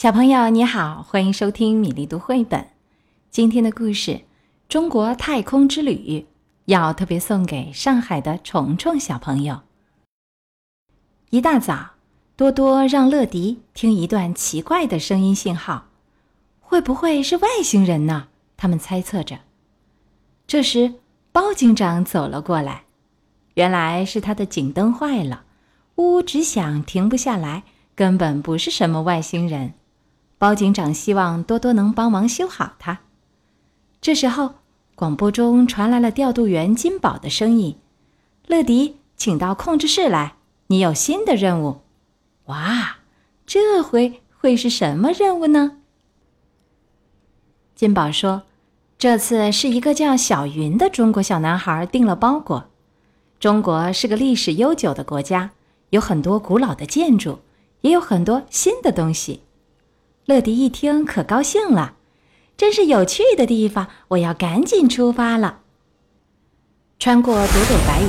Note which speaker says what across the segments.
Speaker 1: 小朋友你好，欢迎收听米粒读绘本。今天的故事《中国太空之旅》要特别送给上海的虫虫小朋友。一大早，多多让乐迪听一段奇怪的声音信号，会不会是外星人呢？他们猜测着。这时，包警长走了过来，原来是他的警灯坏了，呜呜直响，停不下来，根本不是什么外星人。包警长希望多多能帮忙修好它。这时候，广播中传来了调度员金宝的声音：“乐迪，请到控制室来，你有新的任务。”哇，这回会是什么任务呢？金宝说：“这次是一个叫小云的中国小男孩订了包裹。中国是个历史悠久的国家，有很多古老的建筑，也有很多新的东西。”乐迪一听可高兴了，真是有趣的地方！我要赶紧出发了。穿过朵朵白云，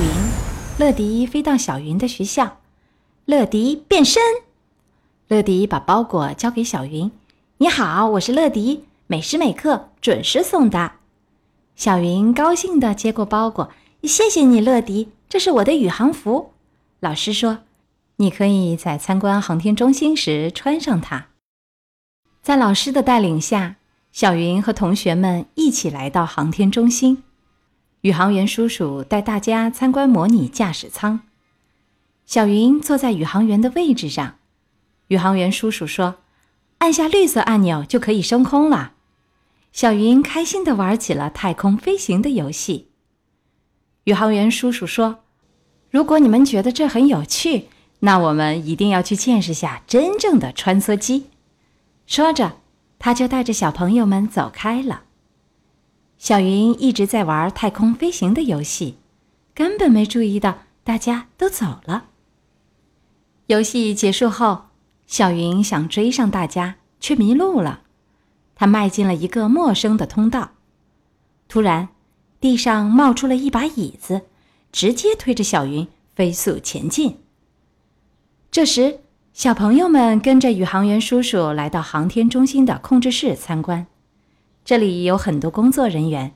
Speaker 1: 乐迪飞到小云的学校。乐迪变身，乐迪把包裹交给小云：“你好，我是乐迪，每时每刻准时送达。”小云高兴地接过包裹：“谢谢你，乐迪，这是我的宇航服。老师说，你可以在参观航天中心时穿上它。”在老师的带领下，小云和同学们一起来到航天中心。宇航员叔叔带大家参观模拟驾驶舱。小云坐在宇航员的位置上。宇航员叔叔说：“按下绿色按钮就可以升空了。”小云开心地玩起了太空飞行的游戏。宇航员叔叔说：“如果你们觉得这很有趣，那我们一定要去见识下真正的穿梭机。”说着，他就带着小朋友们走开了。小云一直在玩太空飞行的游戏，根本没注意到大家都走了。游戏结束后，小云想追上大家，却迷路了。他迈进了一个陌生的通道，突然，地上冒出了一把椅子，直接推着小云飞速前进。这时，小朋友们跟着宇航员叔叔来到航天中心的控制室参观，这里有很多工作人员，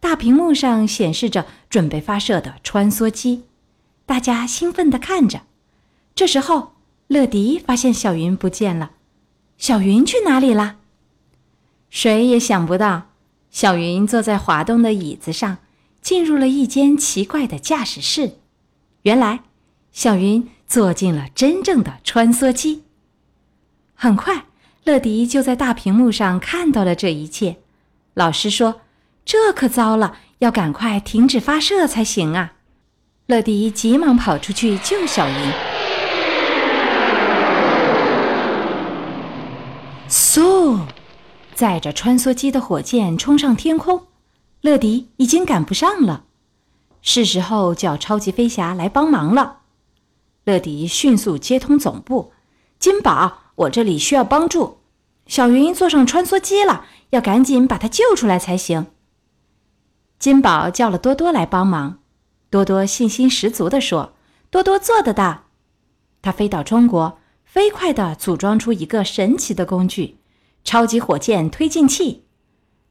Speaker 1: 大屏幕上显示着准备发射的穿梭机，大家兴奋地看着。这时候，乐迪发现小云不见了，小云去哪里了？谁也想不到，小云坐在滑动的椅子上，进入了一间奇怪的驾驶室。原来，小云。坐进了真正的穿梭机。很快，乐迪就在大屏幕上看到了这一切。老师说：“这可糟了，要赶快停止发射才行啊！”乐迪急忙跑出去救小云。嗖，载着穿梭机的火箭冲上天空，乐迪已经赶不上了，是时候叫超级飞侠来帮忙了。乐迪迅速接通总部，金宝，我这里需要帮助。小云坐上穿梭机了，要赶紧把她救出来才行。金宝叫了多多来帮忙，多多信心十足地说：“多多做得到。”他飞到中国，飞快地组装出一个神奇的工具——超级火箭推进器。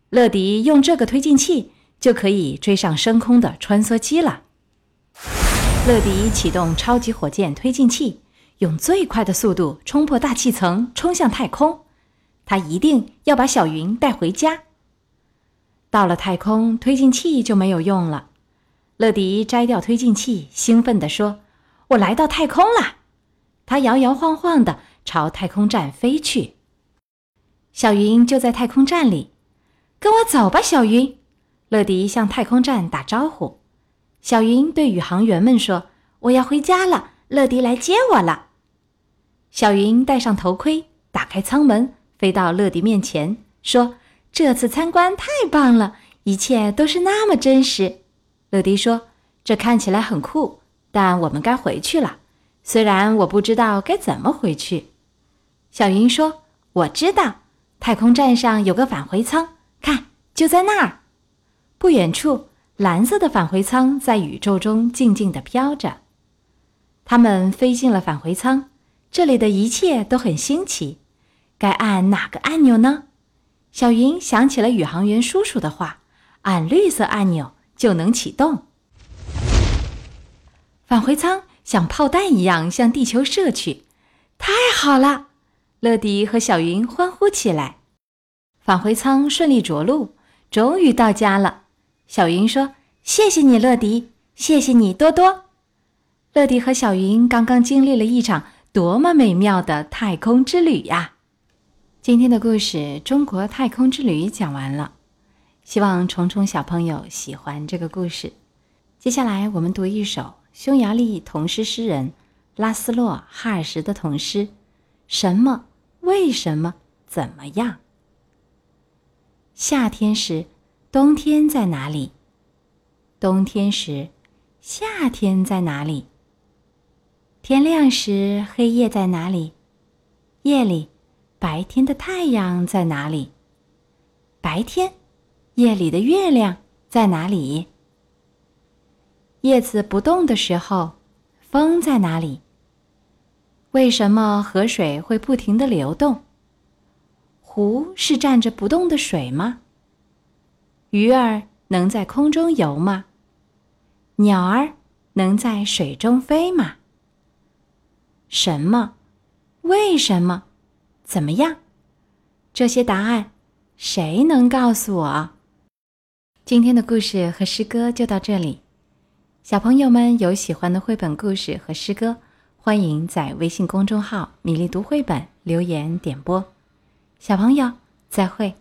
Speaker 1: 乐迪用这个推进器，就可以追上升空的穿梭机了。乐迪启动超级火箭推进器，用最快的速度冲破大气层，冲向太空。他一定要把小云带回家。到了太空，推进器就没有用了。乐迪摘掉推进器，兴奋地说：“我来到太空了！”他摇摇晃晃地朝太空站飞去。小云就在太空站里，跟我走吧，小云。乐迪向太空站打招呼。小云对宇航员们说：“我要回家了，乐迪来接我了。”小云戴上头盔，打开舱门，飞到乐迪面前，说：“这次参观太棒了，一切都是那么真实。”乐迪说：“这看起来很酷，但我们该回去了。虽然我不知道该怎么回去。”小云说：“我知道，太空站上有个返回舱，看，就在那儿，不远处。”蓝色的返回舱在宇宙中静静地飘着，他们飞进了返回舱。这里的一切都很新奇，该按哪个按钮呢？小云想起了宇航员叔叔的话：“按绿色按钮就能启动。”返回舱像炮弹一样向地球射去，太好了！乐迪和小云欢呼起来。返回舱顺利着陆，终于到家了。小云说：“谢谢你，乐迪，谢谢你，多多。”乐迪和小云刚刚经历了一场多么美妙的太空之旅呀！今天的故事《中国太空之旅》讲完了，希望虫虫小朋友喜欢这个故事。接下来我们读一首匈牙利童诗诗人拉斯洛·哈尔什的童诗：什么？为什么？怎么样？夏天时，冬天在哪里？冬天时，夏天在哪里？天亮时，黑夜在哪里？夜里，白天的太阳在哪里？白天，夜里的月亮在哪里？叶子不动的时候，风在哪里？为什么河水会不停的流动？湖是站着不动的水吗？鱼儿能在空中游吗？鸟儿能在水中飞吗？什么？为什么？怎么样？这些答案，谁能告诉我？今天的故事和诗歌就到这里。小朋友们有喜欢的绘本故事和诗歌，欢迎在微信公众号“米粒读绘本”留言点播。小朋友，再会。